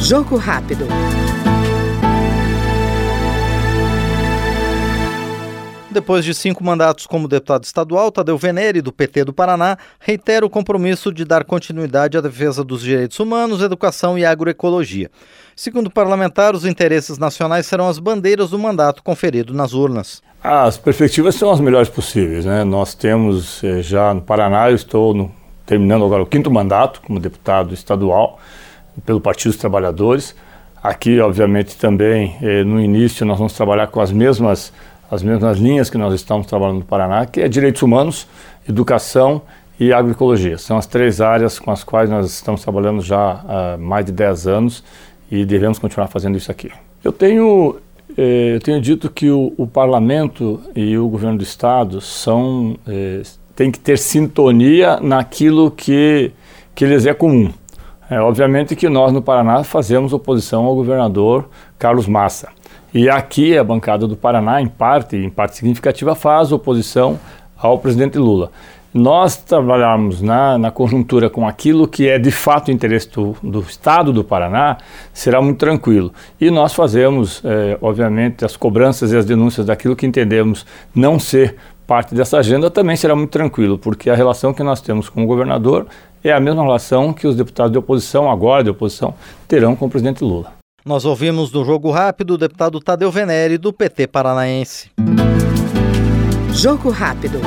Jogo rápido. Depois de cinco mandatos como deputado estadual, Tadeu Venere, do PT do Paraná, reitera o compromisso de dar continuidade à defesa dos direitos humanos, educação e agroecologia. Segundo o parlamentar, os interesses nacionais serão as bandeiras do mandato conferido nas urnas. As perspectivas são as melhores possíveis. Né? Nós temos eh, já no Paraná, eu estou no, terminando agora o quinto mandato como deputado estadual pelo Partido dos Trabalhadores. Aqui, obviamente, também eh, no início nós vamos trabalhar com as mesmas as mesmas linhas que nós estamos trabalhando no Paraná, que é direitos humanos, educação e agroecologia. São as três áreas com as quais nós estamos trabalhando já há mais de 10 anos e devemos continuar fazendo isso aqui. Eu tenho, eh, eu tenho dito que o, o, parlamento e o governo do estado são eh, tem que ter sintonia naquilo que, que lhes é comum. É, obviamente que nós no Paraná fazemos oposição ao governador Carlos Massa. E aqui a bancada do Paraná, em parte, em parte significativa, faz oposição ao presidente Lula. Nós trabalharmos na, na conjuntura com aquilo que é de fato interesse do, do Estado do Paraná, será muito tranquilo. E nós fazemos, é, obviamente, as cobranças e as denúncias daquilo que entendemos não ser parte dessa agenda também será muito tranquilo, porque a relação que nós temos com o governador é a mesma relação que os deputados de oposição, agora de oposição, terão com o presidente Lula. Nós ouvimos no Jogo Rápido o deputado Tadeu Venere, do PT paranaense. Jogo Rápido.